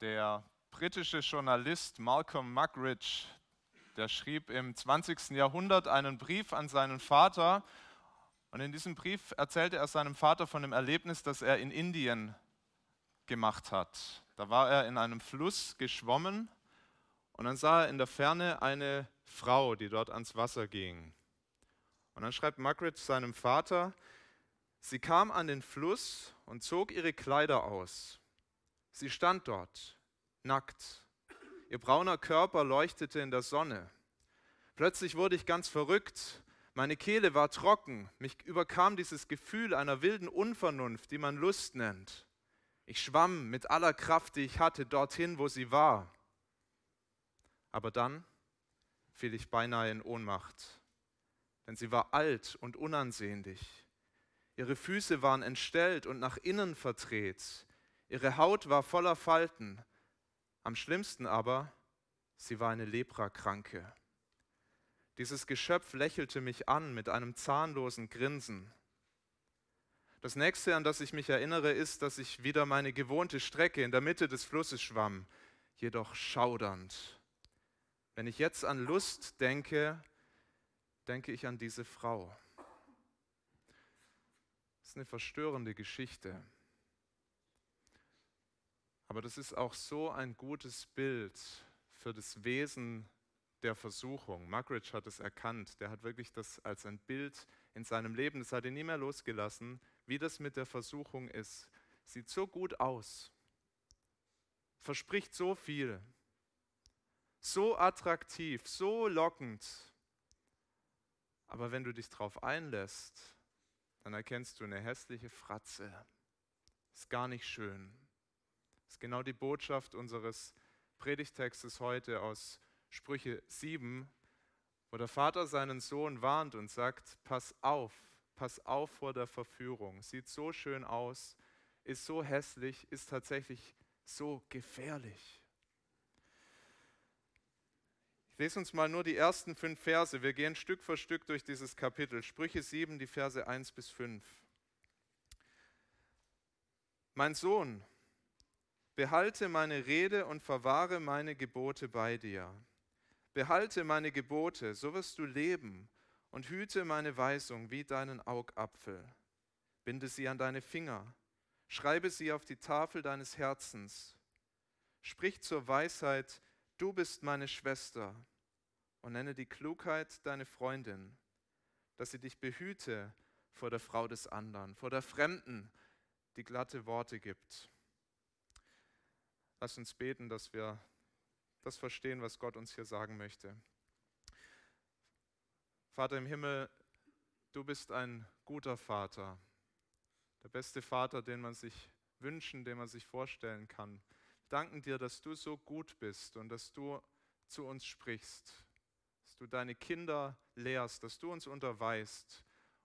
Der britische Journalist Malcolm Muggeridge, der schrieb im 20. Jahrhundert einen Brief an seinen Vater und in diesem Brief erzählte er seinem Vater von dem Erlebnis, das er in Indien gemacht hat. Da war er in einem Fluss geschwommen und dann sah er in der Ferne eine Frau, die dort ans Wasser ging. Und dann schreibt Margaret seinem Vater, sie kam an den Fluss und zog ihre Kleider aus. Sie stand dort, nackt. Ihr brauner Körper leuchtete in der Sonne. Plötzlich wurde ich ganz verrückt. Meine Kehle war trocken. Mich überkam dieses Gefühl einer wilden Unvernunft, die man Lust nennt. Ich schwamm mit aller Kraft, die ich hatte, dorthin, wo sie war. Aber dann fiel ich beinahe in Ohnmacht, denn sie war alt und unansehnlich. Ihre Füße waren entstellt und nach innen verdreht. Ihre Haut war voller Falten. Am schlimmsten aber, sie war eine Leprakranke. Dieses Geschöpf lächelte mich an mit einem zahnlosen Grinsen. Das nächste, an das ich mich erinnere, ist, dass ich wieder meine gewohnte Strecke in der Mitte des Flusses schwamm, jedoch schaudernd. Wenn ich jetzt an Lust denke, denke ich an diese Frau. Das ist eine verstörende Geschichte. Aber das ist auch so ein gutes Bild für das Wesen der Versuchung. Muggeridge hat es erkannt. Der hat wirklich das als ein Bild in seinem Leben, das hat ihn nie mehr losgelassen, wie das mit der Versuchung ist. Sieht so gut aus, verspricht so viel, so attraktiv, so lockend. Aber wenn du dich darauf einlässt, dann erkennst du eine hässliche Fratze. Ist gar nicht schön. Ist genau die Botschaft unseres Predigtextes heute aus Sprüche 7, wo der Vater seinen Sohn warnt und sagt, pass auf, pass auf vor der Verführung. Sieht so schön aus, ist so hässlich, ist tatsächlich so gefährlich. Ich lese uns mal nur die ersten fünf Verse. Wir gehen Stück für Stück durch dieses Kapitel. Sprüche 7, die Verse 1 bis 5. Mein Sohn, behalte meine Rede und verwahre meine Gebote bei dir. Behalte meine Gebote, so wirst du leben und hüte meine Weisung wie deinen Augapfel. Binde sie an deine Finger, schreibe sie auf die Tafel deines Herzens. Sprich zur Weisheit, du bist meine Schwester, und nenne die Klugheit deine Freundin, dass sie dich behüte vor der Frau des anderen, vor der Fremden, die glatte Worte gibt. Lass uns beten, dass wir das verstehen, was Gott uns hier sagen möchte. Vater im Himmel, du bist ein guter Vater, der beste Vater, den man sich wünschen, den man sich vorstellen kann. Wir danken dir, dass du so gut bist und dass du zu uns sprichst, dass du deine Kinder lehrst, dass du uns unterweist.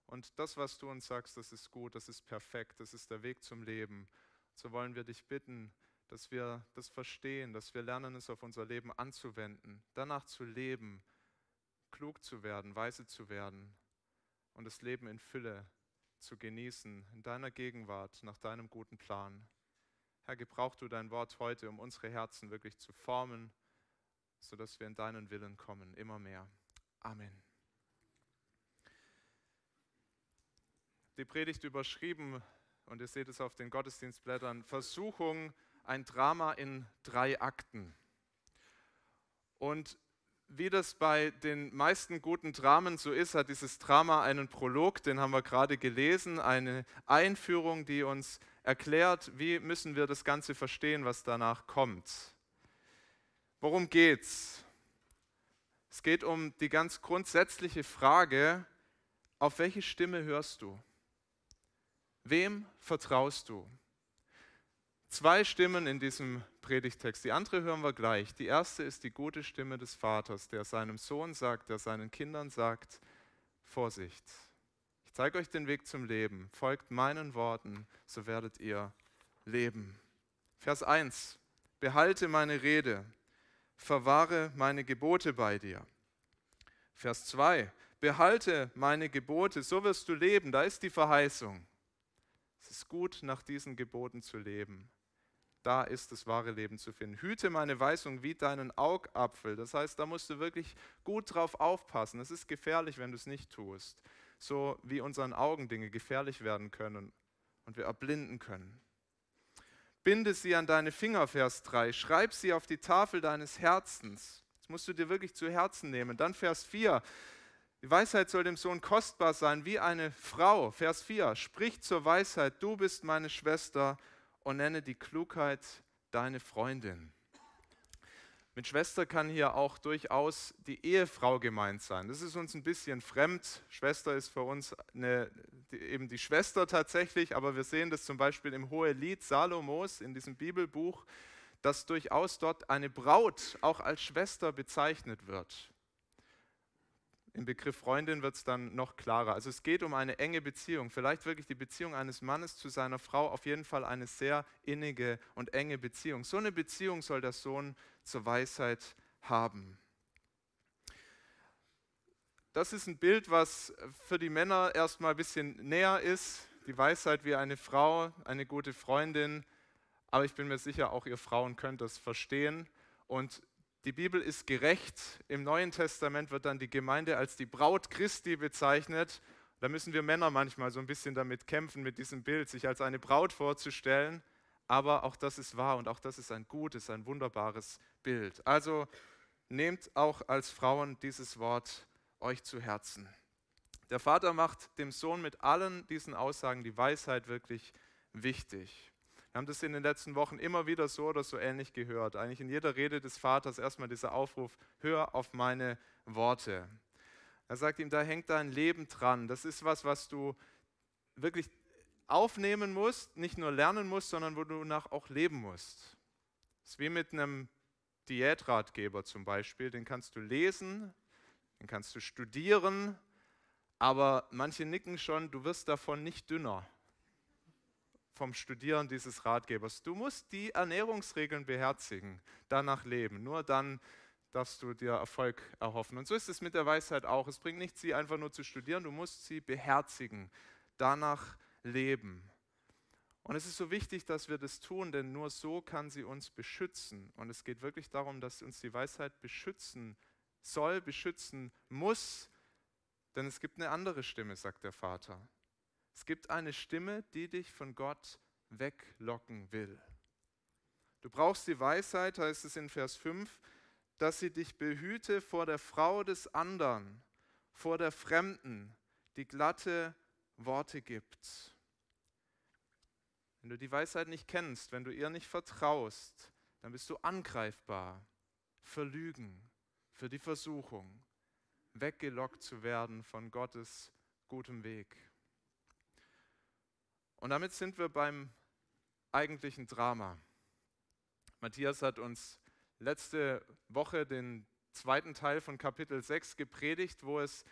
Und das, was du uns sagst, das ist gut, das ist perfekt, das ist der Weg zum Leben. So wollen wir dich bitten, dass wir das verstehen, dass wir lernen, es auf unser Leben anzuwenden, danach zu leben, klug zu werden, weise zu werden und das Leben in Fülle zu genießen, in deiner Gegenwart, nach deinem guten Plan. Herr, gebrauch du dein Wort heute, um unsere Herzen wirklich zu formen, sodass wir in deinen Willen kommen, immer mehr. Amen. Die Predigt überschrieben, und ihr seht es auf den Gottesdienstblättern, Versuchung, ein Drama in drei Akten. Und wie das bei den meisten guten Dramen so ist, hat dieses Drama einen Prolog, den haben wir gerade gelesen, eine Einführung, die uns erklärt, wie müssen wir das Ganze verstehen, was danach kommt. Worum geht's? Es geht um die ganz grundsätzliche Frage, auf welche Stimme hörst du? Wem vertraust du? Zwei Stimmen in diesem Predigtext. Die andere hören wir gleich. Die erste ist die gute Stimme des Vaters, der seinem Sohn sagt, der seinen Kindern sagt, Vorsicht, ich zeige euch den Weg zum Leben, folgt meinen Worten, so werdet ihr leben. Vers 1, behalte meine Rede, verwahre meine Gebote bei dir. Vers 2, behalte meine Gebote, so wirst du leben, da ist die Verheißung. Es ist gut, nach diesen Geboten zu leben. Da ist das wahre Leben zu finden. Hüte meine Weisung wie deinen Augapfel. Das heißt, da musst du wirklich gut drauf aufpassen. Es ist gefährlich, wenn du es nicht tust. So wie unseren Augen Dinge gefährlich werden können und wir erblinden können. Binde sie an deine Finger, Vers 3. Schreib sie auf die Tafel deines Herzens. Das musst du dir wirklich zu Herzen nehmen. Dann Vers 4. Die Weisheit soll dem Sohn kostbar sein wie eine Frau. Vers 4. Sprich zur Weisheit, du bist meine Schwester und nenne die Klugheit deine Freundin. Mit Schwester kann hier auch durchaus die Ehefrau gemeint sein. Das ist uns ein bisschen fremd. Schwester ist für uns eine, die, eben die Schwester tatsächlich, aber wir sehen das zum Beispiel im Hohelied Salomos in diesem Bibelbuch, dass durchaus dort eine Braut auch als Schwester bezeichnet wird. Im Begriff Freundin wird es dann noch klarer. Also es geht um eine enge Beziehung, vielleicht wirklich die Beziehung eines Mannes zu seiner Frau, auf jeden Fall eine sehr innige und enge Beziehung. So eine Beziehung soll der Sohn zur Weisheit haben. Das ist ein Bild, was für die Männer erstmal ein bisschen näher ist. Die Weisheit wie eine Frau, eine gute Freundin. Aber ich bin mir sicher, auch ihr Frauen könnt das verstehen. Und die Bibel ist gerecht. Im Neuen Testament wird dann die Gemeinde als die Braut Christi bezeichnet. Da müssen wir Männer manchmal so ein bisschen damit kämpfen, mit diesem Bild, sich als eine Braut vorzustellen. Aber auch das ist wahr und auch das ist ein gutes, ein wunderbares Bild. Also nehmt auch als Frauen dieses Wort euch zu Herzen. Der Vater macht dem Sohn mit allen diesen Aussagen die Weisheit wirklich wichtig. Wir haben das in den letzten Wochen immer wieder so oder so ähnlich gehört. Eigentlich in jeder Rede des Vaters erstmal dieser Aufruf, hör auf meine Worte. Er sagt ihm, da hängt dein Leben dran. Das ist was, was du wirklich aufnehmen musst, nicht nur lernen musst, sondern wo du nach auch leben musst. Das ist wie mit einem Diätratgeber zum Beispiel. Den kannst du lesen, den kannst du studieren, aber manche nicken schon, du wirst davon nicht dünner vom Studieren dieses Ratgebers. Du musst die Ernährungsregeln beherzigen, danach leben. Nur dann darfst du dir Erfolg erhoffen. Und so ist es mit der Weisheit auch. Es bringt nichts, sie einfach nur zu studieren, du musst sie beherzigen, danach leben. Und es ist so wichtig, dass wir das tun, denn nur so kann sie uns beschützen. Und es geht wirklich darum, dass uns die Weisheit beschützen soll, beschützen muss, denn es gibt eine andere Stimme, sagt der Vater. Es gibt eine Stimme, die dich von Gott weglocken will. Du brauchst die Weisheit, heißt es in Vers 5, dass sie dich behüte vor der Frau des anderen, vor der Fremden, die glatte Worte gibt. Wenn du die Weisheit nicht kennst, wenn du ihr nicht vertraust, dann bist du angreifbar, verlügen, für die Versuchung, weggelockt zu werden von Gottes gutem Weg. Und damit sind wir beim eigentlichen Drama. Matthias hat uns letzte Woche den zweiten Teil von Kapitel 6 gepredigt, wo es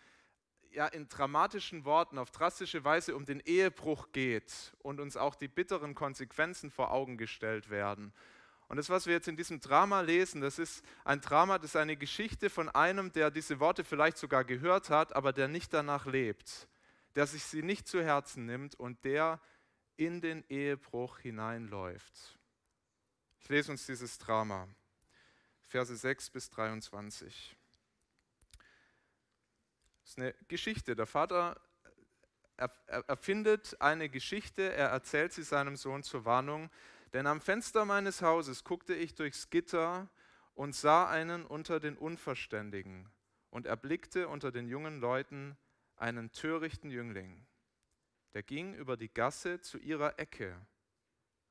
ja in dramatischen Worten auf drastische Weise um den Ehebruch geht und uns auch die bitteren Konsequenzen vor Augen gestellt werden. Und das, was wir jetzt in diesem Drama lesen, das ist ein Drama, das ist eine Geschichte von einem, der diese Worte vielleicht sogar gehört hat, aber der nicht danach lebt, der sich sie nicht zu Herzen nimmt und der in den Ehebruch hineinläuft. Ich lese uns dieses Drama, Verse 6 bis 23. Das ist eine Geschichte. Der Vater erfindet eine Geschichte, er erzählt sie seinem Sohn zur Warnung. Denn am Fenster meines Hauses guckte ich durchs Gitter und sah einen unter den Unverständigen und erblickte unter den jungen Leuten einen törichten Jüngling der ging über die Gasse zu ihrer Ecke,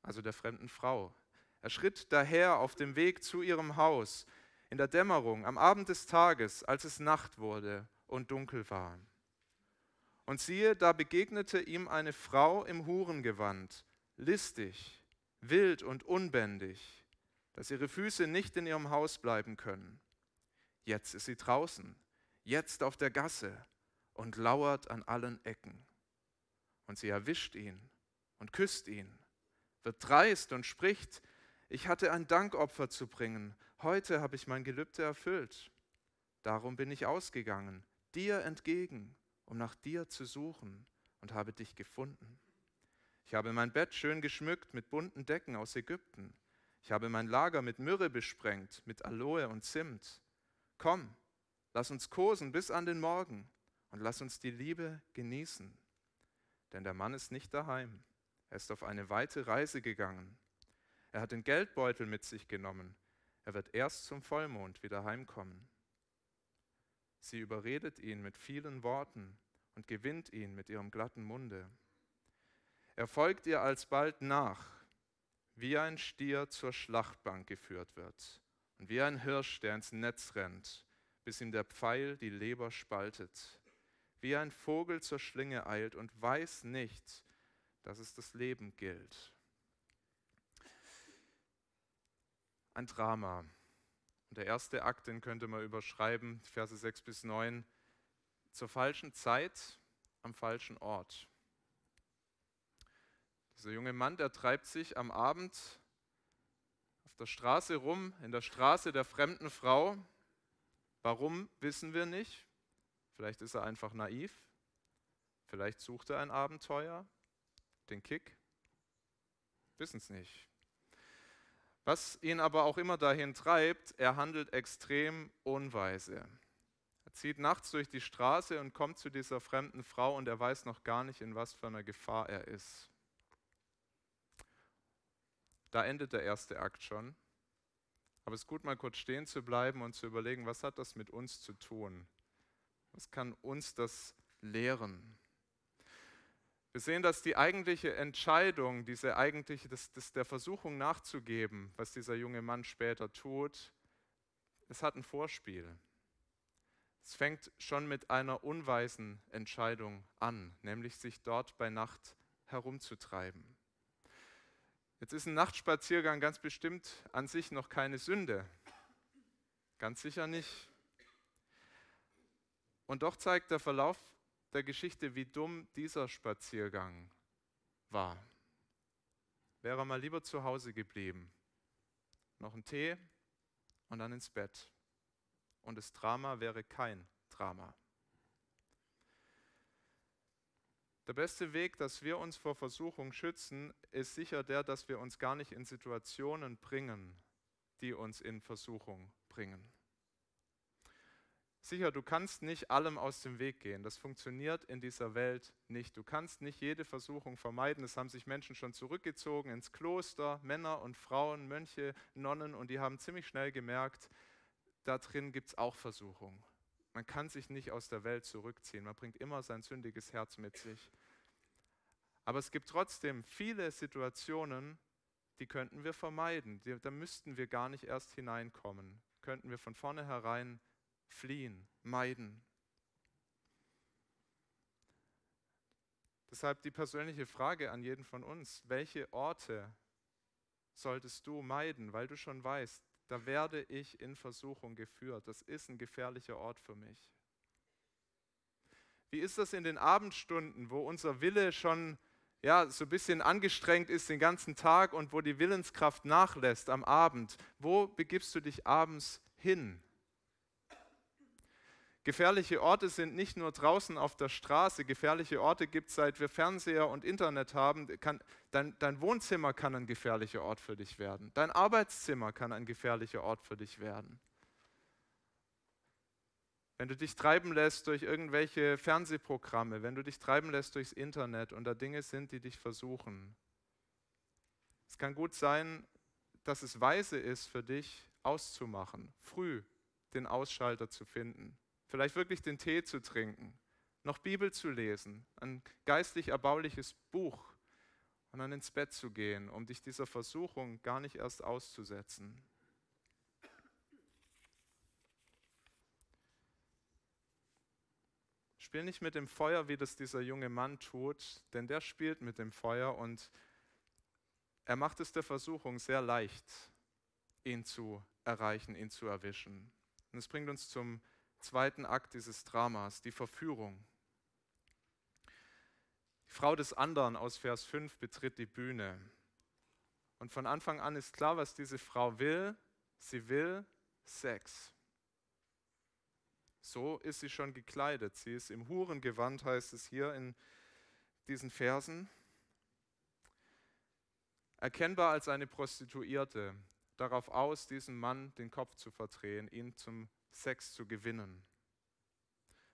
also der fremden Frau. Er schritt daher auf dem Weg zu ihrem Haus in der Dämmerung, am Abend des Tages, als es Nacht wurde und dunkel war. Und siehe, da begegnete ihm eine Frau im Hurengewand, listig, wild und unbändig, dass ihre Füße nicht in ihrem Haus bleiben können. Jetzt ist sie draußen, jetzt auf der Gasse und lauert an allen Ecken. Und sie erwischt ihn und küsst ihn, wird dreist und spricht, ich hatte ein Dankopfer zu bringen, heute habe ich mein Gelübde erfüllt. Darum bin ich ausgegangen, dir entgegen, um nach dir zu suchen und habe dich gefunden. Ich habe mein Bett schön geschmückt mit bunten Decken aus Ägypten. Ich habe mein Lager mit Myrrhe besprengt, mit Aloe und Zimt. Komm, lass uns kosen bis an den Morgen und lass uns die Liebe genießen. Denn der Mann ist nicht daheim. Er ist auf eine weite Reise gegangen. Er hat den Geldbeutel mit sich genommen. Er wird erst zum Vollmond wieder heimkommen. Sie überredet ihn mit vielen Worten und gewinnt ihn mit ihrem glatten Munde. Er folgt ihr alsbald nach, wie ein Stier zur Schlachtbank geführt wird und wie ein Hirsch, der ins Netz rennt, bis ihm der Pfeil die Leber spaltet, wie ein Vogel zur Schlinge eilt und weiß nicht, dass es das Leben gilt. Ein Drama. Und der erste Akt, den könnte man überschreiben, Verse 6 bis 9, zur falschen Zeit am falschen Ort. Dieser junge Mann, der treibt sich am Abend auf der Straße rum, in der Straße der fremden Frau. Warum, wissen wir nicht. Vielleicht ist er einfach naiv. Vielleicht sucht er ein Abenteuer, den Kick. Wissen es nicht. Was ihn aber auch immer dahin treibt, er handelt extrem unweise. Er zieht nachts durch die Straße und kommt zu dieser fremden Frau und er weiß noch gar nicht, in was für einer Gefahr er ist. Da endet der erste Akt schon. Aber es ist gut, mal kurz stehen zu bleiben und zu überlegen, was hat das mit uns zu tun? Was kann uns das lehren? Wir sehen, dass die eigentliche Entscheidung, diese eigentliche, das, das der Versuchung nachzugeben, was dieser junge Mann später tut, es hat ein Vorspiel. Es fängt schon mit einer unweisen Entscheidung an, nämlich sich dort bei Nacht herumzutreiben. Jetzt ist ein Nachtspaziergang ganz bestimmt an sich noch keine Sünde. Ganz sicher nicht. Und doch zeigt der Verlauf der Geschichte, wie dumm dieser Spaziergang war. Wäre er mal lieber zu Hause geblieben. Noch ein Tee und dann ins Bett. Und das Drama wäre kein Drama. Der beste Weg, dass wir uns vor Versuchung schützen, ist sicher der, dass wir uns gar nicht in Situationen bringen, die uns in Versuchung bringen. Sicher, du kannst nicht allem aus dem Weg gehen. Das funktioniert in dieser Welt nicht. Du kannst nicht jede Versuchung vermeiden. Es haben sich Menschen schon zurückgezogen ins Kloster, Männer und Frauen, Mönche, Nonnen, und die haben ziemlich schnell gemerkt, da drin gibt es auch Versuchung. Man kann sich nicht aus der Welt zurückziehen. Man bringt immer sein sündiges Herz mit sich. Aber es gibt trotzdem viele Situationen, die könnten wir vermeiden. Da müssten wir gar nicht erst hineinkommen. Könnten wir von vornherein fliehen, meiden. Deshalb die persönliche Frage an jeden von uns, welche Orte solltest du meiden, weil du schon weißt, da werde ich in Versuchung geführt. Das ist ein gefährlicher Ort für mich. Wie ist das in den Abendstunden, wo unser Wille schon ja, so ein bisschen angestrengt ist den ganzen Tag und wo die Willenskraft nachlässt am Abend? Wo begibst du dich abends hin? Gefährliche Orte sind nicht nur draußen auf der Straße, gefährliche Orte gibt es, seit wir Fernseher und Internet haben. Kann, dein, dein Wohnzimmer kann ein gefährlicher Ort für dich werden. Dein Arbeitszimmer kann ein gefährlicher Ort für dich werden. Wenn du dich treiben lässt durch irgendwelche Fernsehprogramme, wenn du dich treiben lässt durchs Internet und da Dinge sind, die dich versuchen. Es kann gut sein, dass es weise ist für dich auszumachen, früh den Ausschalter zu finden vielleicht wirklich den Tee zu trinken, noch Bibel zu lesen, ein geistlich erbauliches Buch und dann ins Bett zu gehen, um dich dieser Versuchung gar nicht erst auszusetzen. Spiel nicht mit dem Feuer, wie das dieser junge Mann tut, denn der spielt mit dem Feuer und er macht es der Versuchung sehr leicht, ihn zu erreichen, ihn zu erwischen. Und es bringt uns zum zweiten Akt dieses Dramas, die Verführung. Die Frau des anderen aus Vers 5 betritt die Bühne. Und von Anfang an ist klar, was diese Frau will. Sie will Sex. So ist sie schon gekleidet. Sie ist im Hurengewand, heißt es hier in diesen Versen. Erkennbar als eine Prostituierte. darauf aus, diesem Mann den Kopf zu verdrehen, ihn zum Sex zu gewinnen.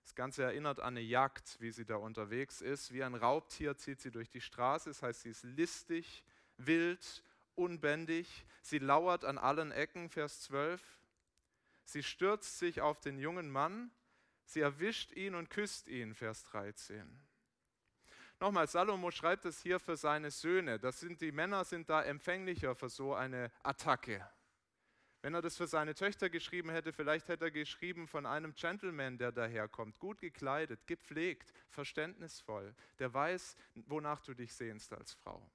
Das Ganze erinnert an eine Jagd, wie sie da unterwegs ist. Wie ein Raubtier zieht sie durch die Straße. Das heißt, sie ist listig, wild, unbändig. Sie lauert an allen Ecken, Vers 12. Sie stürzt sich auf den jungen Mann. Sie erwischt ihn und küsst ihn, Vers 13. Nochmal, Salomo schreibt es hier für seine Söhne. Das sind, die Männer sind da empfänglicher für so eine Attacke. Wenn er das für seine Töchter geschrieben hätte, vielleicht hätte er geschrieben von einem Gentleman, der daherkommt, gut gekleidet, gepflegt, verständnisvoll, der weiß, wonach du dich sehnst als Frau.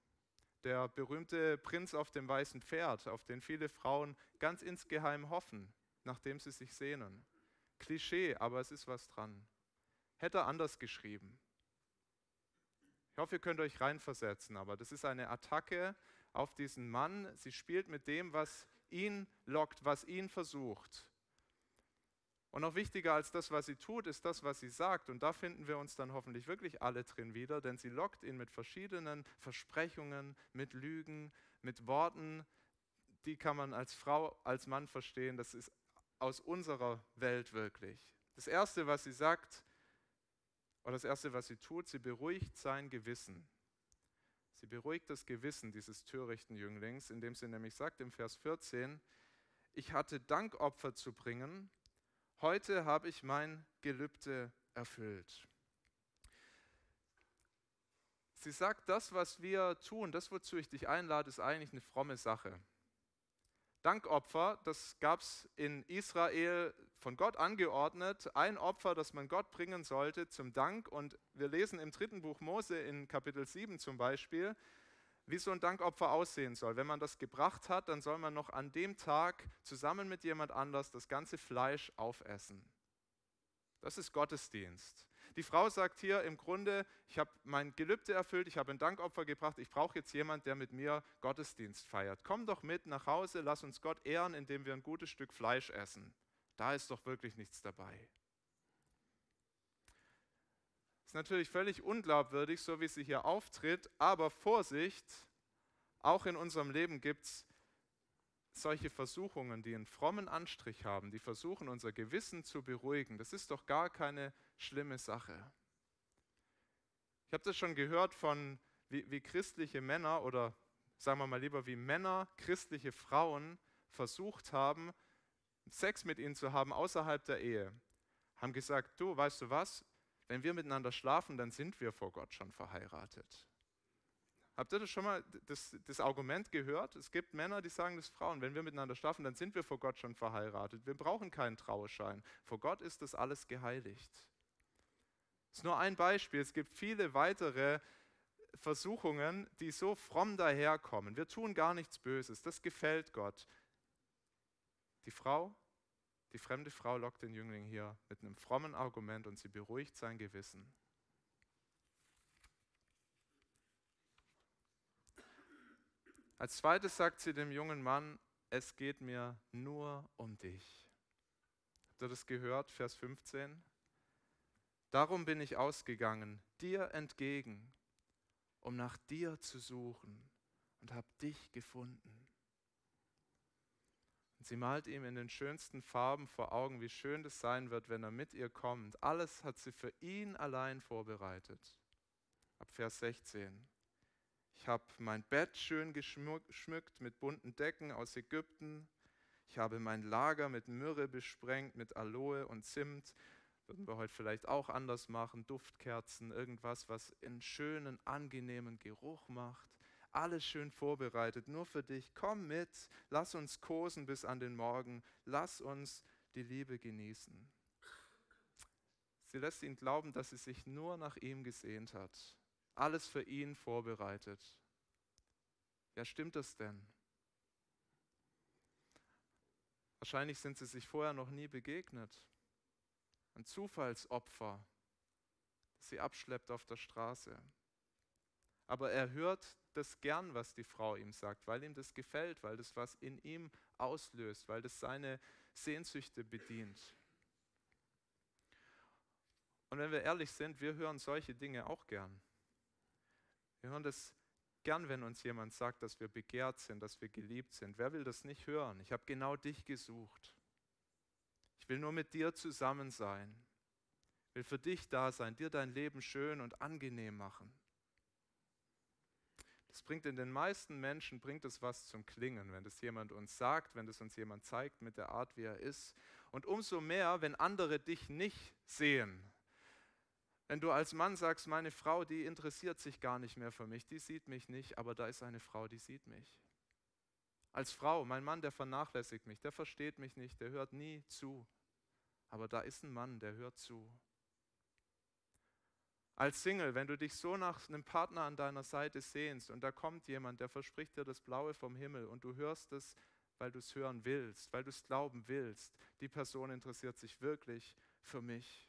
Der berühmte Prinz auf dem weißen Pferd, auf den viele Frauen ganz insgeheim hoffen, nachdem sie sich sehnen. Klischee, aber es ist was dran. Hätte er anders geschrieben. Ich hoffe, ihr könnt euch reinversetzen, aber das ist eine Attacke auf diesen Mann. Sie spielt mit dem, was ihn lockt, was ihn versucht. Und noch wichtiger als das, was sie tut, ist das, was sie sagt. Und da finden wir uns dann hoffentlich wirklich alle drin wieder, denn sie lockt ihn mit verschiedenen Versprechungen, mit Lügen, mit Worten, die kann man als Frau, als Mann verstehen. Das ist aus unserer Welt wirklich. Das Erste, was sie sagt, und das Erste, was sie tut, sie beruhigt sein Gewissen. Sie beruhigt das Gewissen dieses törichten Jünglings, indem sie nämlich sagt im Vers 14, ich hatte Dankopfer zu bringen, heute habe ich mein Gelübde erfüllt. Sie sagt, das, was wir tun, das, wozu ich dich einlade, ist eigentlich eine fromme Sache. Dankopfer, das gab es in Israel von Gott angeordnet, ein Opfer, das man Gott bringen sollte zum Dank. Und wir lesen im dritten Buch Mose in Kapitel 7 zum Beispiel, wie so ein Dankopfer aussehen soll. Wenn man das gebracht hat, dann soll man noch an dem Tag zusammen mit jemand anders das ganze Fleisch aufessen. Das ist Gottesdienst. Die Frau sagt hier im Grunde, ich habe mein Gelübde erfüllt, ich habe ein Dankopfer gebracht, ich brauche jetzt jemand, der mit mir Gottesdienst feiert. Komm doch mit nach Hause, lass uns Gott ehren, indem wir ein gutes Stück Fleisch essen. Da ist doch wirklich nichts dabei. Ist natürlich völlig unglaubwürdig, so wie sie hier auftritt, aber Vorsicht, auch in unserem Leben gibt es solche Versuchungen, die einen frommen Anstrich haben, die versuchen, unser Gewissen zu beruhigen, das ist doch gar keine schlimme Sache. Ich habe das schon gehört von, wie, wie christliche Männer oder sagen wir mal lieber, wie Männer christliche Frauen versucht haben, Sex mit ihnen zu haben außerhalb der Ehe. Haben gesagt, du, weißt du was, wenn wir miteinander schlafen, dann sind wir vor Gott schon verheiratet. Habt ihr das schon mal das, das, Argument gehört? Es gibt Männer, die sagen das Frauen, wenn wir miteinander schlafen, dann sind wir vor Gott schon verheiratet. Wir brauchen keinen Trauerschein. Vor Gott ist das alles geheiligt. Das ist nur ein Beispiel. Es gibt viele weitere Versuchungen, die so fromm daherkommen. Wir tun gar nichts Böses. Das gefällt Gott. Die Frau, die fremde Frau lockt den Jüngling hier mit einem frommen Argument und sie beruhigt sein Gewissen. Als zweites sagt sie dem jungen Mann, es geht mir nur um dich. Habt ihr das gehört, Vers 15? Darum bin ich ausgegangen, dir entgegen, um nach dir zu suchen und habe dich gefunden. Und sie malt ihm in den schönsten Farben vor Augen, wie schön das sein wird, wenn er mit ihr kommt. Alles hat sie für ihn allein vorbereitet. Ab Vers 16. Ich habe mein Bett schön geschmückt mit bunten Decken aus Ägypten. Ich habe mein Lager mit Myrrhe besprengt, mit Aloe und Zimt. Würden wir heute vielleicht auch anders machen. Duftkerzen, irgendwas, was einen schönen, angenehmen Geruch macht. Alles schön vorbereitet, nur für dich. Komm mit, lass uns kosen bis an den Morgen. Lass uns die Liebe genießen. Sie lässt ihn glauben, dass sie sich nur nach ihm gesehnt hat alles für ihn vorbereitet. Ja, stimmt das denn? Wahrscheinlich sind sie sich vorher noch nie begegnet. Ein Zufallsopfer, das sie abschleppt auf der Straße. Aber er hört das gern, was die Frau ihm sagt, weil ihm das gefällt, weil das was in ihm auslöst, weil das seine Sehnsüchte bedient. Und wenn wir ehrlich sind, wir hören solche Dinge auch gern. Wir hören das gern, wenn uns jemand sagt, dass wir begehrt sind, dass wir geliebt sind. Wer will das nicht hören? Ich habe genau dich gesucht. Ich will nur mit dir zusammen sein. Ich will für dich da sein, dir dein Leben schön und angenehm machen. Das bringt in den meisten Menschen, bringt es was zum Klingen, wenn das jemand uns sagt, wenn das uns jemand zeigt mit der Art, wie er ist. Und umso mehr, wenn andere dich nicht sehen. Wenn du als Mann sagst, meine Frau, die interessiert sich gar nicht mehr für mich, die sieht mich nicht, aber da ist eine Frau, die sieht mich. Als Frau, mein Mann, der vernachlässigt mich, der versteht mich nicht, der hört nie zu. Aber da ist ein Mann, der hört zu. Als Single, wenn du dich so nach einem Partner an deiner Seite sehnst und da kommt jemand, der verspricht dir das Blaue vom Himmel und du hörst es, weil du es hören willst, weil du es glauben willst, die Person interessiert sich wirklich für mich.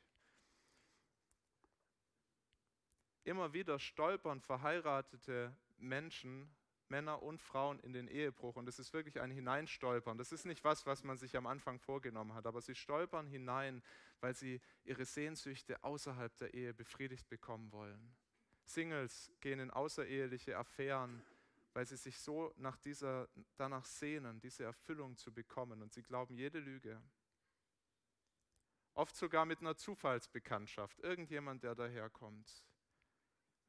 Immer wieder stolpern verheiratete Menschen Männer und Frauen in den Ehebruch. Und es ist wirklich ein Hineinstolpern. Das ist nicht was, was man sich am Anfang vorgenommen hat, aber sie stolpern hinein, weil sie ihre Sehnsüchte außerhalb der Ehe befriedigt bekommen wollen. Singles gehen in außereheliche Affären, weil sie sich so nach dieser, danach sehnen, diese Erfüllung zu bekommen. Und sie glauben jede Lüge. Oft sogar mit einer Zufallsbekanntschaft. Irgendjemand, der daherkommt.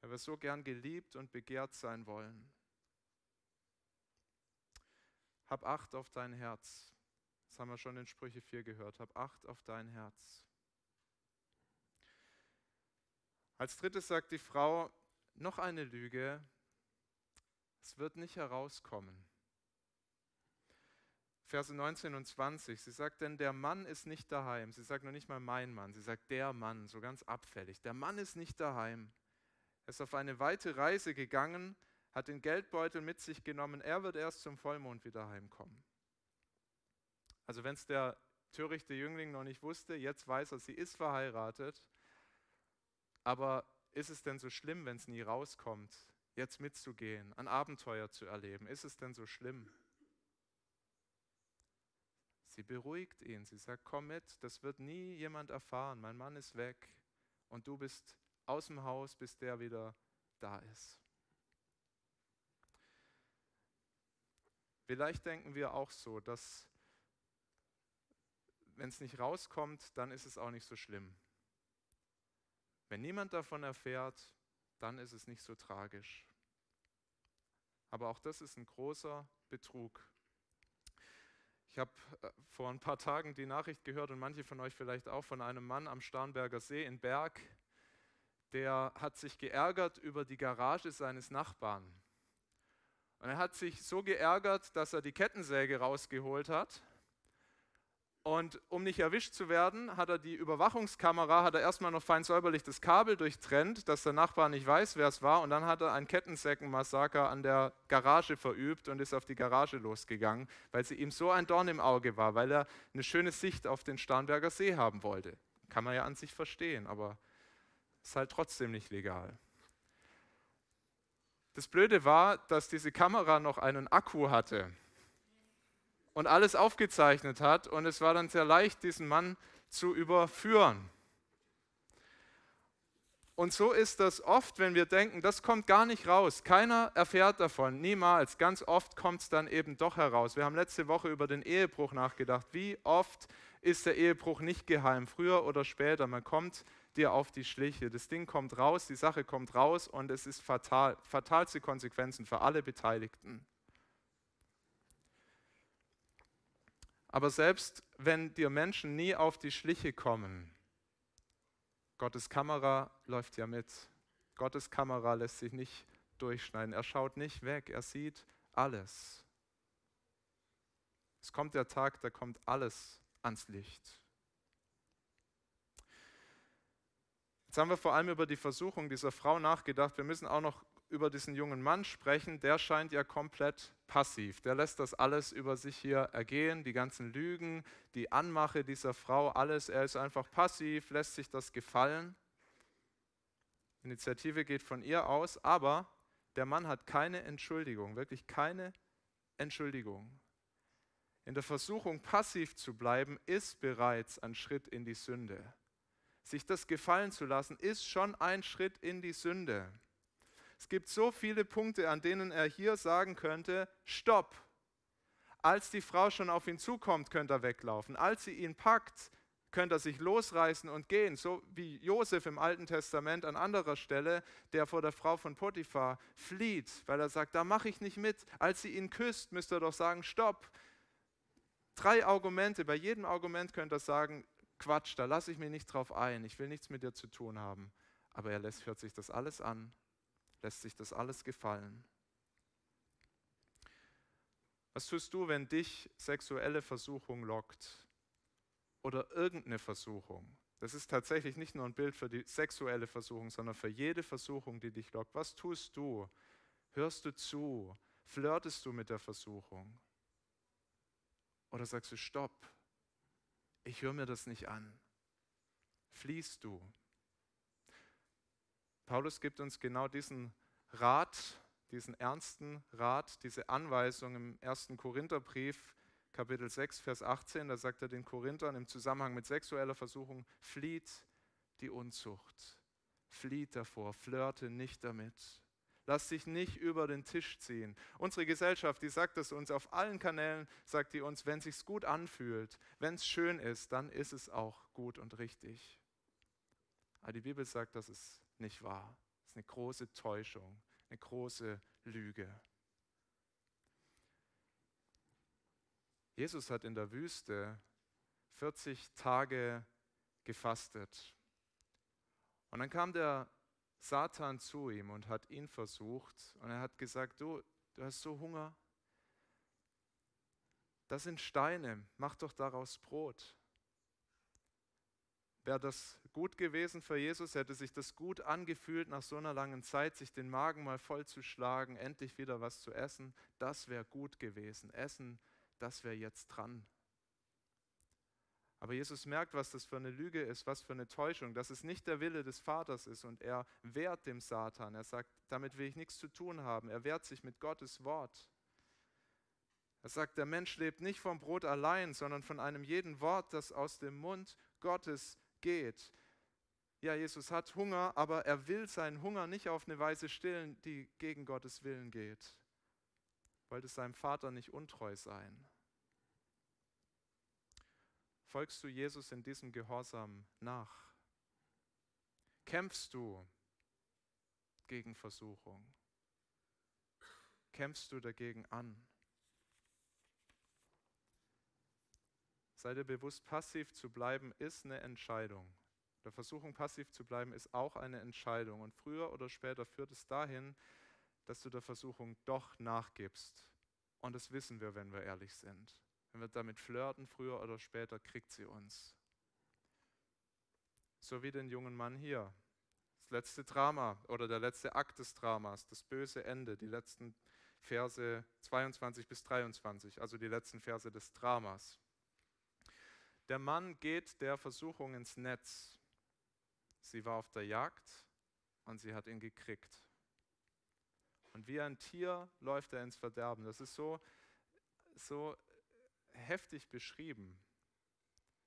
Weil wir so gern geliebt und begehrt sein wollen. Hab Acht auf dein Herz. Das haben wir schon in Sprüche 4 gehört. Hab Acht auf dein Herz. Als drittes sagt die Frau, noch eine Lüge, es wird nicht herauskommen. Verse 19 und 20, sie sagt, denn der Mann ist nicht daheim. Sie sagt noch nicht mal mein Mann, sie sagt der Mann, so ganz abfällig. Der Mann ist nicht daheim. Er ist auf eine weite Reise gegangen, hat den Geldbeutel mit sich genommen, er wird erst zum Vollmond wieder heimkommen. Also wenn es der törichte Jüngling noch nicht wusste, jetzt weiß er, sie ist verheiratet, aber ist es denn so schlimm, wenn es nie rauskommt, jetzt mitzugehen, ein Abenteuer zu erleben? Ist es denn so schlimm? Sie beruhigt ihn, sie sagt, komm mit, das wird nie jemand erfahren, mein Mann ist weg und du bist aus dem Haus, bis der wieder da ist. Vielleicht denken wir auch so, dass wenn es nicht rauskommt, dann ist es auch nicht so schlimm. Wenn niemand davon erfährt, dann ist es nicht so tragisch. Aber auch das ist ein großer Betrug. Ich habe äh, vor ein paar Tagen die Nachricht gehört und manche von euch vielleicht auch von einem Mann am Starnberger See in Berg, der hat sich geärgert über die Garage seines Nachbarn. Und er hat sich so geärgert, dass er die Kettensäge rausgeholt hat. Und um nicht erwischt zu werden, hat er die Überwachungskamera, hat er erstmal noch fein säuberlich das Kabel durchtrennt, dass der Nachbar nicht weiß, wer es war. Und dann hat er ein Kettensägenmassaker an der Garage verübt und ist auf die Garage losgegangen, weil sie ihm so ein Dorn im Auge war, weil er eine schöne Sicht auf den Starnberger See haben wollte. Kann man ja an sich verstehen, aber ist halt trotzdem nicht legal. Das Blöde war, dass diese Kamera noch einen Akku hatte und alles aufgezeichnet hat und es war dann sehr leicht, diesen Mann zu überführen. Und so ist das oft, wenn wir denken, das kommt gar nicht raus. Keiner erfährt davon, niemals. Ganz oft kommt es dann eben doch heraus. Wir haben letzte Woche über den Ehebruch nachgedacht. Wie oft ist der Ehebruch nicht geheim, früher oder später? Man kommt dir auf die Schliche. Das Ding kommt raus, die Sache kommt raus und es ist fatal, fatalste Konsequenzen für alle Beteiligten. Aber selbst wenn dir Menschen nie auf die Schliche kommen, Gottes Kamera läuft ja mit. Gottes Kamera lässt sich nicht durchschneiden. Er schaut nicht weg, er sieht alles. Es kommt der Tag, da kommt alles ans Licht. Jetzt haben wir vor allem über die Versuchung dieser Frau nachgedacht. Wir müssen auch noch über diesen jungen Mann sprechen. Der scheint ja komplett passiv. Der lässt das alles über sich hier ergehen, die ganzen Lügen, die Anmache dieser Frau, alles. Er ist einfach passiv, lässt sich das gefallen. Initiative geht von ihr aus, aber der Mann hat keine Entschuldigung, wirklich keine Entschuldigung. In der Versuchung, passiv zu bleiben, ist bereits ein Schritt in die Sünde sich das gefallen zu lassen, ist schon ein Schritt in die Sünde. Es gibt so viele Punkte, an denen er hier sagen könnte, stopp. Als die Frau schon auf ihn zukommt, könnte er weglaufen. Als sie ihn packt, könnte er sich losreißen und gehen, so wie Josef im Alten Testament an anderer Stelle, der vor der Frau von Potiphar flieht, weil er sagt, da mache ich nicht mit. Als sie ihn küsst, müsste er doch sagen, stopp. Drei Argumente, bei jedem Argument könnte er sagen, Quatsch, da lasse ich mich nicht drauf ein, ich will nichts mit dir zu tun haben. Aber er lässt, hört sich das alles an, lässt sich das alles gefallen. Was tust du, wenn dich sexuelle Versuchung lockt? Oder irgendeine Versuchung? Das ist tatsächlich nicht nur ein Bild für die sexuelle Versuchung, sondern für jede Versuchung, die dich lockt. Was tust du? Hörst du zu? Flirtest du mit der Versuchung? Oder sagst du, stopp, ich höre mir das nicht an? Fließt du? Paulus gibt uns genau diesen Rat diesen ernsten Rat, diese Anweisung im ersten Korintherbrief, Kapitel 6, Vers 18, da sagt er den Korinthern im Zusammenhang mit sexueller Versuchung, flieht die Unzucht, flieht davor, flirte nicht damit. Lass dich nicht über den Tisch ziehen. Unsere Gesellschaft, die sagt es uns auf allen Kanälen, sagt die uns, wenn es sich gut anfühlt, wenn es schön ist, dann ist es auch gut und richtig. Aber die Bibel sagt, das ist nicht wahr. Das ist eine große Täuschung eine große Lüge. Jesus hat in der Wüste 40 Tage gefastet. Und dann kam der Satan zu ihm und hat ihn versucht. Und er hat gesagt, du, du hast so Hunger. Das sind Steine, mach doch daraus Brot. Wäre das gut gewesen für Jesus, hätte sich das gut angefühlt, nach so einer langen Zeit sich den Magen mal voll zu schlagen, endlich wieder was zu essen, das wäre gut gewesen. Essen, das wäre jetzt dran. Aber Jesus merkt, was das für eine Lüge ist, was für eine Täuschung, dass es nicht der Wille des Vaters ist und er wehrt dem Satan. Er sagt, damit will ich nichts zu tun haben. Er wehrt sich mit Gottes Wort. Er sagt, der Mensch lebt nicht vom Brot allein, sondern von einem jeden Wort, das aus dem Mund Gottes geht. Ja, Jesus hat Hunger, aber er will seinen Hunger nicht auf eine Weise stillen, die gegen Gottes Willen geht. Wollte seinem Vater nicht untreu sein. Folgst du Jesus in diesem Gehorsam nach? Kämpfst du gegen Versuchung? Kämpfst du dagegen an? Sei dir bewusst, passiv zu bleiben ist eine Entscheidung. Der Versuchung, passiv zu bleiben, ist auch eine Entscheidung. Und früher oder später führt es dahin, dass du der Versuchung doch nachgibst. Und das wissen wir, wenn wir ehrlich sind. Wenn wir damit flirten, früher oder später kriegt sie uns. So wie den jungen Mann hier. Das letzte Drama oder der letzte Akt des Dramas, das böse Ende, die letzten Verse 22 bis 23, also die letzten Verse des Dramas. Der Mann geht der Versuchung ins Netz. Sie war auf der Jagd und sie hat ihn gekriegt. Und wie ein Tier läuft er ins Verderben. Das ist so, so heftig beschrieben.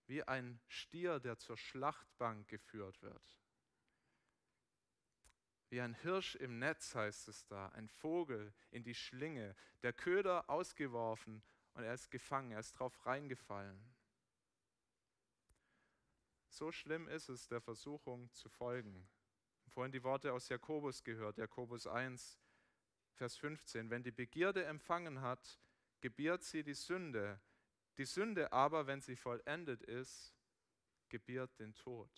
Wie ein Stier, der zur Schlachtbank geführt wird. Wie ein Hirsch im Netz heißt es da, ein Vogel in die Schlinge, der Köder ausgeworfen und er ist gefangen, er ist drauf reingefallen. So schlimm ist es, der Versuchung zu folgen. Vorhin die Worte aus Jakobus gehört, Jakobus 1, Vers 15. Wenn die Begierde empfangen hat, gebiert sie die Sünde. Die Sünde aber, wenn sie vollendet ist, gebiert den Tod.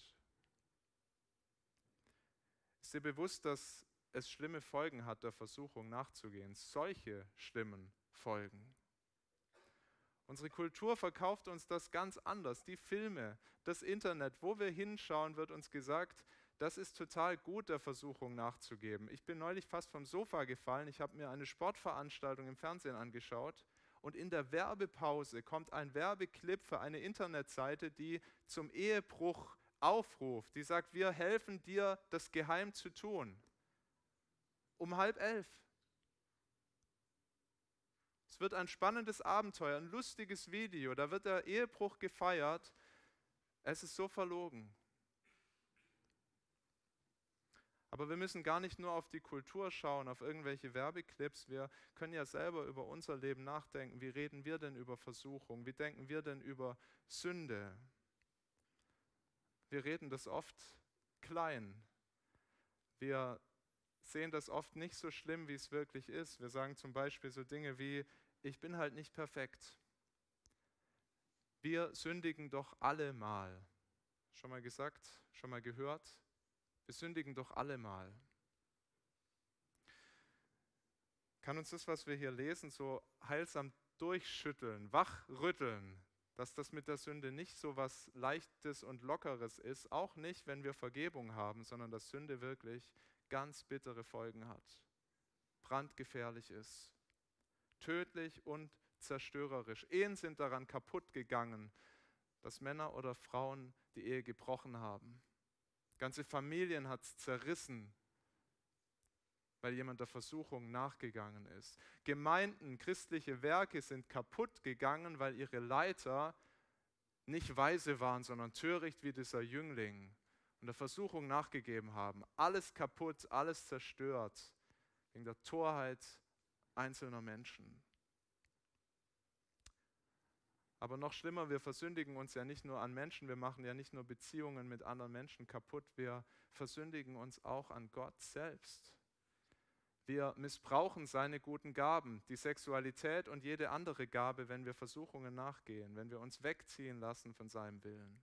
Ist dir bewusst, dass es schlimme Folgen hat, der Versuchung nachzugehen? Solche schlimmen Folgen. Unsere Kultur verkauft uns das ganz anders. Die Filme, das Internet, wo wir hinschauen, wird uns gesagt, das ist total gut, der Versuchung nachzugeben. Ich bin neulich fast vom Sofa gefallen. Ich habe mir eine Sportveranstaltung im Fernsehen angeschaut und in der Werbepause kommt ein Werbeclip für eine Internetseite, die zum Ehebruch aufruft. Die sagt, wir helfen dir, das geheim zu tun. Um halb elf. Es wird ein spannendes Abenteuer, ein lustiges Video. Da wird der Ehebruch gefeiert. Es ist so verlogen. Aber wir müssen gar nicht nur auf die Kultur schauen, auf irgendwelche Werbeclips. Wir können ja selber über unser Leben nachdenken. Wie reden wir denn über Versuchung? Wie denken wir denn über Sünde? Wir reden das oft klein. Wir sehen das oft nicht so schlimm, wie es wirklich ist. Wir sagen zum Beispiel so Dinge wie, ich bin halt nicht perfekt. Wir sündigen doch alle mal. Schon mal gesagt, schon mal gehört? Wir sündigen doch alle mal. Kann uns das, was wir hier lesen, so heilsam durchschütteln, wachrütteln, dass das mit der Sünde nicht so was Leichtes und Lockeres ist, auch nicht, wenn wir Vergebung haben, sondern dass Sünde wirklich ganz bittere Folgen hat, brandgefährlich ist, tödlich und zerstörerisch. Ehen sind daran kaputt gegangen, dass Männer oder Frauen die Ehe gebrochen haben. Ganze Familien hat es zerrissen, weil jemand der Versuchung nachgegangen ist. Gemeinden, christliche Werke sind kaputt gegangen, weil ihre Leiter nicht weise waren, sondern töricht wie dieser Jüngling und der Versuchung nachgegeben haben. Alles kaputt, alles zerstört wegen der Torheit einzelner Menschen. Aber noch schlimmer, wir versündigen uns ja nicht nur an Menschen, wir machen ja nicht nur Beziehungen mit anderen Menschen kaputt, wir versündigen uns auch an Gott selbst. Wir missbrauchen seine guten Gaben, die Sexualität und jede andere Gabe, wenn wir Versuchungen nachgehen, wenn wir uns wegziehen lassen von seinem Willen.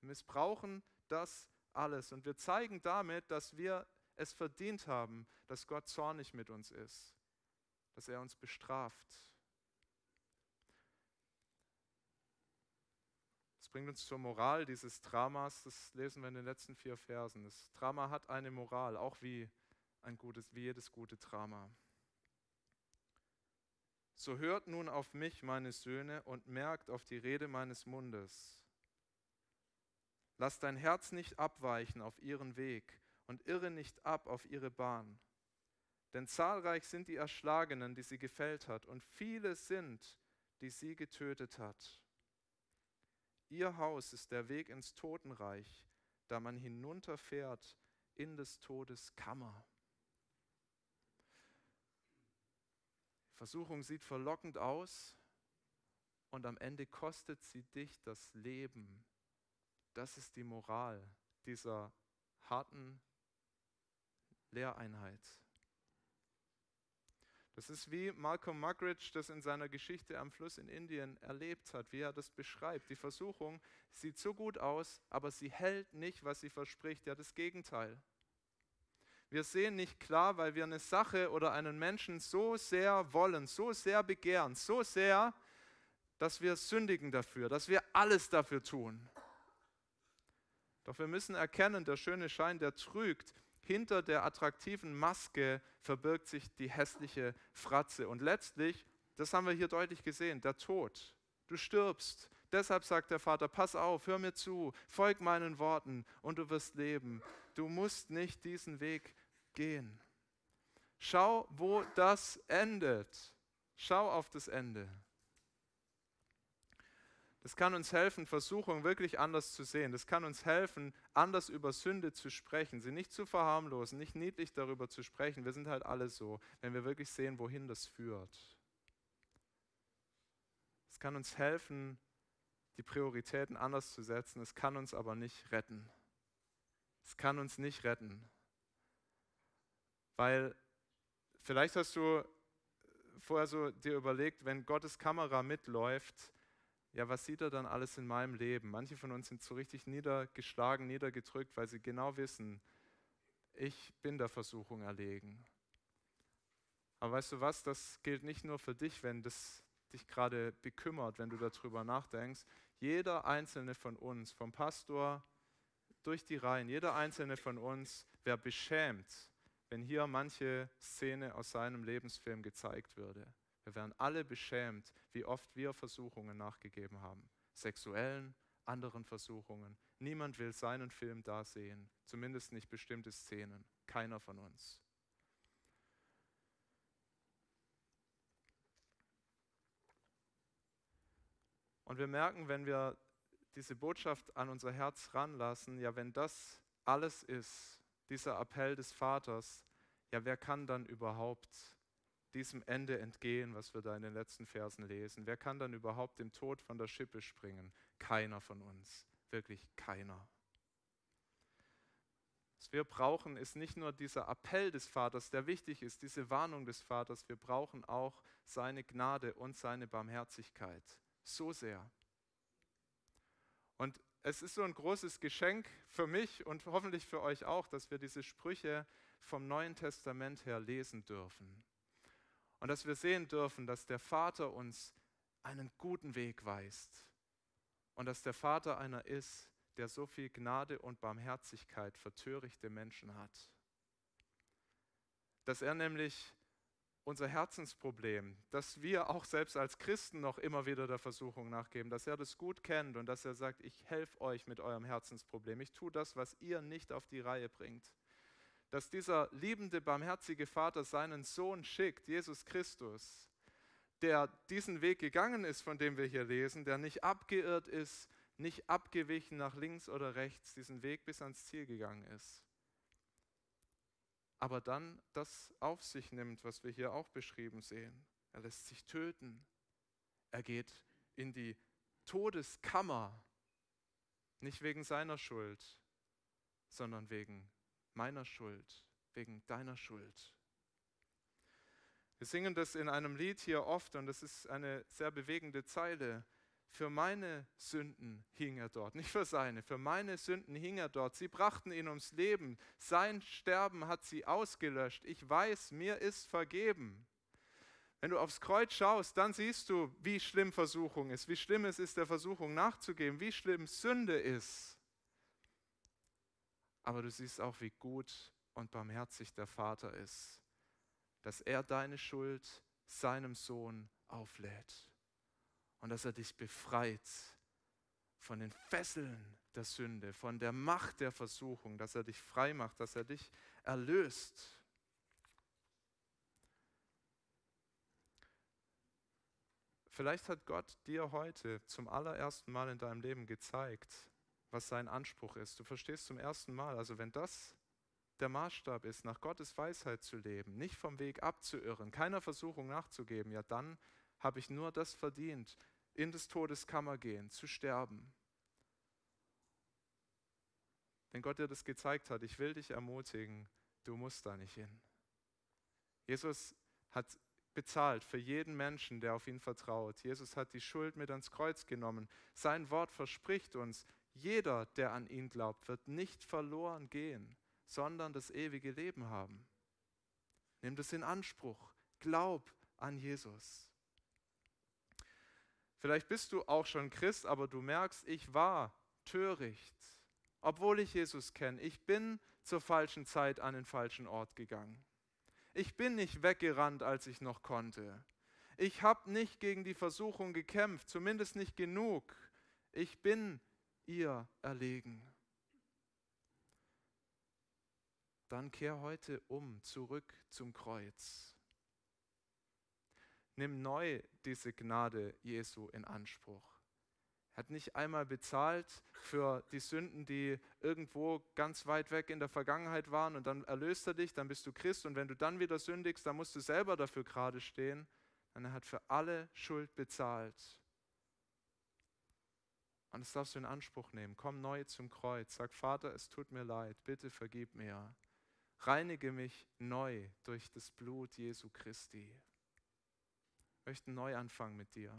Wir missbrauchen das alles und wir zeigen damit, dass wir es verdient haben, dass Gott zornig mit uns ist, dass er uns bestraft. Das bringt uns zur Moral dieses Dramas, das lesen wir in den letzten vier Versen. Das Drama hat eine Moral, auch wie, ein gutes, wie jedes gute Drama. So hört nun auf mich, meine Söhne, und merkt auf die Rede meines Mundes. Lass dein Herz nicht abweichen auf ihren Weg und irre nicht ab auf ihre Bahn. Denn zahlreich sind die Erschlagenen, die sie gefällt hat, und viele sind, die sie getötet hat. Ihr Haus ist der Weg ins Totenreich, da man hinunterfährt in des Todes Kammer. Versuchung sieht verlockend aus und am Ende kostet sie dich das Leben. Das ist die Moral dieser harten Lehreinheit. Das ist wie Malcolm Muggeridge das in seiner Geschichte am Fluss in Indien erlebt hat, wie er das beschreibt. Die Versuchung sieht so gut aus, aber sie hält nicht, was sie verspricht. Ja, das Gegenteil. Wir sehen nicht klar, weil wir eine Sache oder einen Menschen so sehr wollen, so sehr begehren, so sehr, dass wir sündigen dafür, dass wir alles dafür tun. Doch wir müssen erkennen, der schöne Schein, der trügt, hinter der attraktiven Maske verbirgt sich die hässliche Fratze. Und letztlich, das haben wir hier deutlich gesehen, der Tod. Du stirbst. Deshalb sagt der Vater, pass auf, hör mir zu, folg meinen Worten und du wirst leben. Du musst nicht diesen Weg gehen. Schau, wo das endet. Schau auf das Ende. Das kann uns helfen, Versuchung wirklich anders zu sehen. Das kann uns helfen, anders über Sünde zu sprechen, sie nicht zu verharmlosen, nicht niedlich darüber zu sprechen. Wir sind halt alle so, wenn wir wirklich sehen, wohin das führt. Es kann uns helfen, die Prioritäten anders zu setzen. Es kann uns aber nicht retten. Es kann uns nicht retten. Weil vielleicht hast du vorher so dir überlegt, wenn Gottes Kamera mitläuft, ja, was sieht er dann alles in meinem Leben? Manche von uns sind so richtig niedergeschlagen, niedergedrückt, weil sie genau wissen, ich bin der Versuchung erlegen. Aber weißt du was, das gilt nicht nur für dich, wenn das dich gerade bekümmert, wenn du darüber nachdenkst. Jeder einzelne von uns, vom Pastor durch die Reihen, jeder einzelne von uns wäre beschämt, wenn hier manche Szene aus seinem Lebensfilm gezeigt würde. Wir wären alle beschämt, wie oft wir Versuchungen nachgegeben haben. Sexuellen, anderen Versuchungen. Niemand will seinen Film da sehen, zumindest nicht bestimmte Szenen. Keiner von uns. Und wir merken, wenn wir diese Botschaft an unser Herz ranlassen, ja, wenn das alles ist, dieser Appell des Vaters, ja, wer kann dann überhaupt diesem Ende entgehen, was wir da in den letzten Versen lesen? Wer kann dann überhaupt dem Tod von der Schippe springen? Keiner von uns, wirklich keiner. Was wir brauchen, ist nicht nur dieser Appell des Vaters, der wichtig ist, diese Warnung des Vaters, wir brauchen auch seine Gnade und seine Barmherzigkeit. So sehr. Und es ist so ein großes Geschenk für mich und hoffentlich für euch auch, dass wir diese Sprüche vom Neuen Testament her lesen dürfen. Und dass wir sehen dürfen, dass der Vater uns einen guten Weg weist. Und dass der Vater einer ist, der so viel Gnade und Barmherzigkeit für törichte Menschen hat. Dass er nämlich unser Herzensproblem, dass wir auch selbst als Christen noch immer wieder der Versuchung nachgeben, dass er das gut kennt und dass er sagt, ich helfe euch mit eurem Herzensproblem. Ich tue das, was ihr nicht auf die Reihe bringt. Dass dieser liebende, barmherzige Vater seinen Sohn schickt, Jesus Christus, der diesen Weg gegangen ist, von dem wir hier lesen, der nicht abgeirrt ist, nicht abgewichen nach links oder rechts, diesen Weg bis ans Ziel gegangen ist. Aber dann das auf sich nimmt, was wir hier auch beschrieben sehen. Er lässt sich töten. Er geht in die Todeskammer, nicht wegen seiner Schuld, sondern wegen meiner Schuld, wegen deiner Schuld. Wir singen das in einem Lied hier oft und es ist eine sehr bewegende Zeile. Für meine Sünden hing er dort, nicht für seine, für meine Sünden hing er dort. Sie brachten ihn ums Leben. Sein Sterben hat sie ausgelöscht. Ich weiß, mir ist vergeben. Wenn du aufs Kreuz schaust, dann siehst du, wie schlimm Versuchung ist, wie schlimm es ist, der Versuchung nachzugeben, wie schlimm Sünde ist. Aber du siehst auch, wie gut und barmherzig der Vater ist, dass er deine Schuld seinem Sohn auflädt und dass er dich befreit von den Fesseln der Sünde, von der Macht der Versuchung, dass er dich frei macht, dass er dich erlöst. Vielleicht hat Gott dir heute zum allerersten Mal in deinem Leben gezeigt, was sein Anspruch ist. Du verstehst zum ersten Mal, also wenn das der Maßstab ist, nach Gottes Weisheit zu leben, nicht vom Weg abzuirren, keiner Versuchung nachzugeben, ja dann habe ich nur das verdient, in das Todeskammer gehen, zu sterben. Wenn Gott dir das gezeigt hat, ich will dich ermutigen, du musst da nicht hin. Jesus hat bezahlt für jeden Menschen, der auf ihn vertraut. Jesus hat die Schuld mit ans Kreuz genommen. Sein Wort verspricht uns, jeder, der an ihn glaubt, wird nicht verloren gehen, sondern das ewige Leben haben. Nimm das in Anspruch. Glaub an Jesus. Vielleicht bist du auch schon Christ, aber du merkst, ich war töricht, obwohl ich Jesus kenne. Ich bin zur falschen Zeit an den falschen Ort gegangen. Ich bin nicht weggerannt, als ich noch konnte. Ich habe nicht gegen die Versuchung gekämpft, zumindest nicht genug. Ich bin ihr erlegen. Dann kehr heute um, zurück zum Kreuz. Nimm neu diese Gnade Jesu in Anspruch. Er hat nicht einmal bezahlt für die Sünden, die irgendwo ganz weit weg in der Vergangenheit waren und dann erlöst er dich, dann bist du Christ und wenn du dann wieder sündigst, dann musst du selber dafür gerade stehen. Denn er hat für alle Schuld bezahlt. Und das darfst du in Anspruch nehmen. Komm neu zum Kreuz. Sag, Vater, es tut mir leid. Bitte vergib mir. Reinige mich neu durch das Blut Jesu Christi möchten neu anfangen mit dir.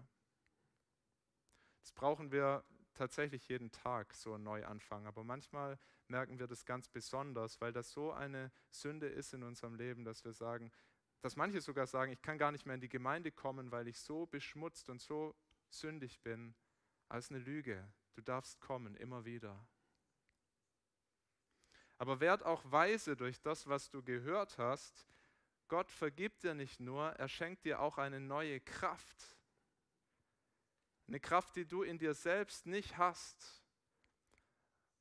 Das brauchen wir tatsächlich jeden Tag, so ein Neuanfang. Aber manchmal merken wir das ganz besonders, weil das so eine Sünde ist in unserem Leben, dass wir sagen, dass manche sogar sagen, ich kann gar nicht mehr in die Gemeinde kommen, weil ich so beschmutzt und so sündig bin. Als eine Lüge. Du darfst kommen, immer wieder. Aber werd auch weise durch das, was du gehört hast, Gott vergibt dir nicht nur, er schenkt dir auch eine neue Kraft. Eine Kraft, die du in dir selbst nicht hast.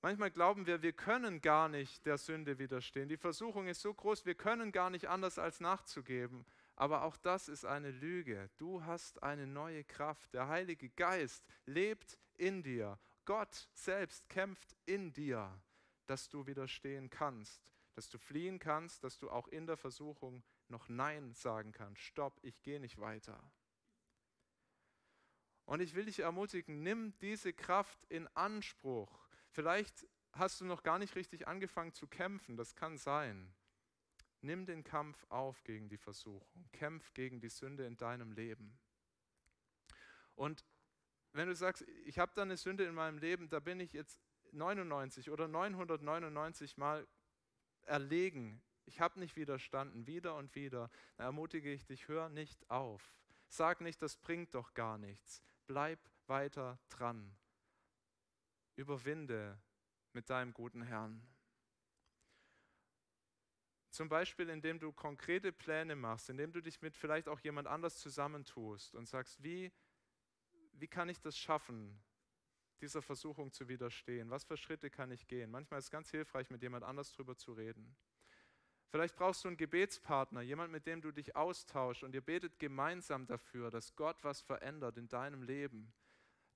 Manchmal glauben wir, wir können gar nicht der Sünde widerstehen. Die Versuchung ist so groß, wir können gar nicht anders als nachzugeben. Aber auch das ist eine Lüge. Du hast eine neue Kraft. Der Heilige Geist lebt in dir. Gott selbst kämpft in dir, dass du widerstehen kannst dass du fliehen kannst, dass du auch in der Versuchung noch Nein sagen kannst. Stopp, ich gehe nicht weiter. Und ich will dich ermutigen, nimm diese Kraft in Anspruch. Vielleicht hast du noch gar nicht richtig angefangen zu kämpfen, das kann sein. Nimm den Kampf auf gegen die Versuchung. Kämpf gegen die Sünde in deinem Leben. Und wenn du sagst, ich habe da eine Sünde in meinem Leben, da bin ich jetzt 99 oder 999 Mal erlegen, ich habe nicht widerstanden, wieder und wieder, dann ermutige ich dich, hör nicht auf. Sag nicht, das bringt doch gar nichts. Bleib weiter dran. Überwinde mit deinem guten Herrn. Zum Beispiel, indem du konkrete Pläne machst, indem du dich mit vielleicht auch jemand anders zusammentust und sagst, wie, wie kann ich das schaffen, dieser Versuchung zu widerstehen? Was für Schritte kann ich gehen? Manchmal ist es ganz hilfreich, mit jemand anders darüber zu reden. Vielleicht brauchst du einen Gebetspartner, jemand, mit dem du dich austauschst und ihr betet gemeinsam dafür, dass Gott was verändert in deinem Leben.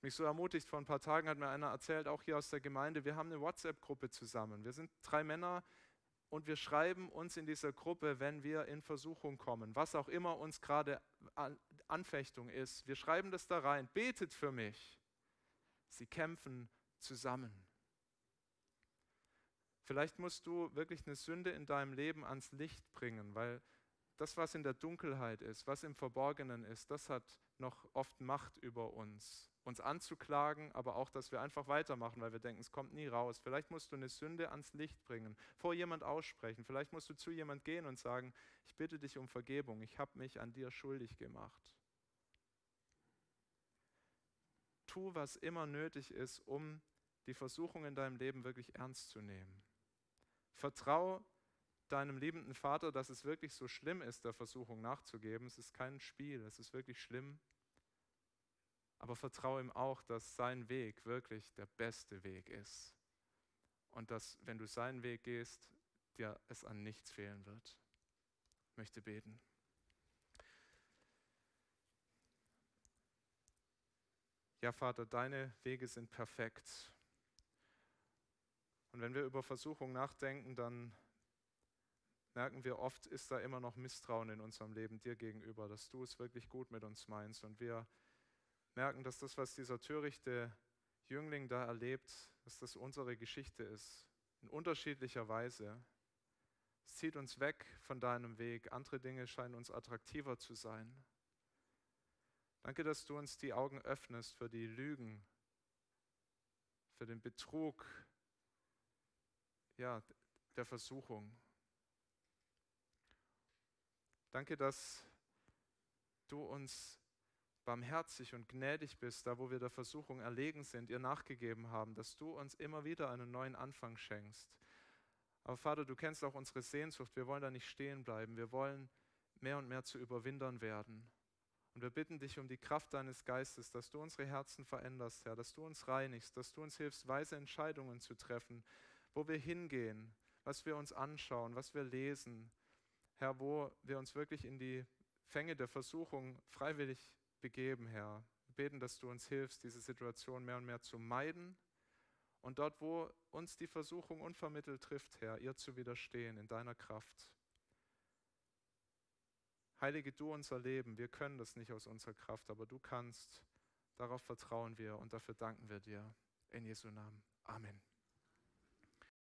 Mich so ermutigt, vor ein paar Tagen hat mir einer erzählt, auch hier aus der Gemeinde, wir haben eine WhatsApp-Gruppe zusammen. Wir sind drei Männer und wir schreiben uns in dieser Gruppe, wenn wir in Versuchung kommen, was auch immer uns gerade Anfechtung ist. Wir schreiben das da rein, betet für mich. Sie kämpfen zusammen. Vielleicht musst du wirklich eine Sünde in deinem Leben ans Licht bringen, weil das, was in der Dunkelheit ist, was im Verborgenen ist, das hat noch oft Macht über uns. Uns anzuklagen, aber auch, dass wir einfach weitermachen, weil wir denken, es kommt nie raus. Vielleicht musst du eine Sünde ans Licht bringen, vor jemand aussprechen. Vielleicht musst du zu jemand gehen und sagen, ich bitte dich um Vergebung, ich habe mich an dir schuldig gemacht. Tu, was immer nötig ist, um die Versuchung in deinem Leben wirklich ernst zu nehmen. Vertrau deinem liebenden Vater, dass es wirklich so schlimm ist, der Versuchung nachzugeben. Es ist kein Spiel, es ist wirklich schlimm. Aber vertraue ihm auch, dass sein Weg wirklich der beste Weg ist. Und dass, wenn du seinen Weg gehst, dir es an nichts fehlen wird. Ich möchte beten. Ja, Vater, deine Wege sind perfekt. Und wenn wir über Versuchung nachdenken, dann merken wir oft, ist da immer noch Misstrauen in unserem Leben dir gegenüber, dass du es wirklich gut mit uns meinst. Und wir merken, dass das, was dieser törichte Jüngling da erlebt, dass das unsere Geschichte ist, in unterschiedlicher Weise. Es zieht uns weg von deinem Weg. Andere Dinge scheinen uns attraktiver zu sein. Danke, dass du uns die Augen öffnest für die Lügen, für den Betrug, ja, der Versuchung. Danke, dass du uns barmherzig und gnädig bist, da wo wir der Versuchung erlegen sind, ihr nachgegeben haben, dass du uns immer wieder einen neuen Anfang schenkst. Aber Vater, du kennst auch unsere Sehnsucht, wir wollen da nicht stehen bleiben, wir wollen mehr und mehr zu Überwindern werden. Und wir bitten dich um die Kraft deines Geistes, dass du unsere Herzen veränderst, Herr, dass du uns reinigst, dass du uns hilfst, weise Entscheidungen zu treffen, wo wir hingehen, was wir uns anschauen, was wir lesen. Herr, wo wir uns wirklich in die Fänge der Versuchung freiwillig begeben, Herr. Wir beten, dass du uns hilfst, diese Situation mehr und mehr zu meiden und dort, wo uns die Versuchung unvermittelt trifft, Herr, ihr zu widerstehen in deiner Kraft. Heilige du unser Leben. Wir können das nicht aus unserer Kraft, aber du kannst. Darauf vertrauen wir und dafür danken wir dir. In Jesu Namen. Amen.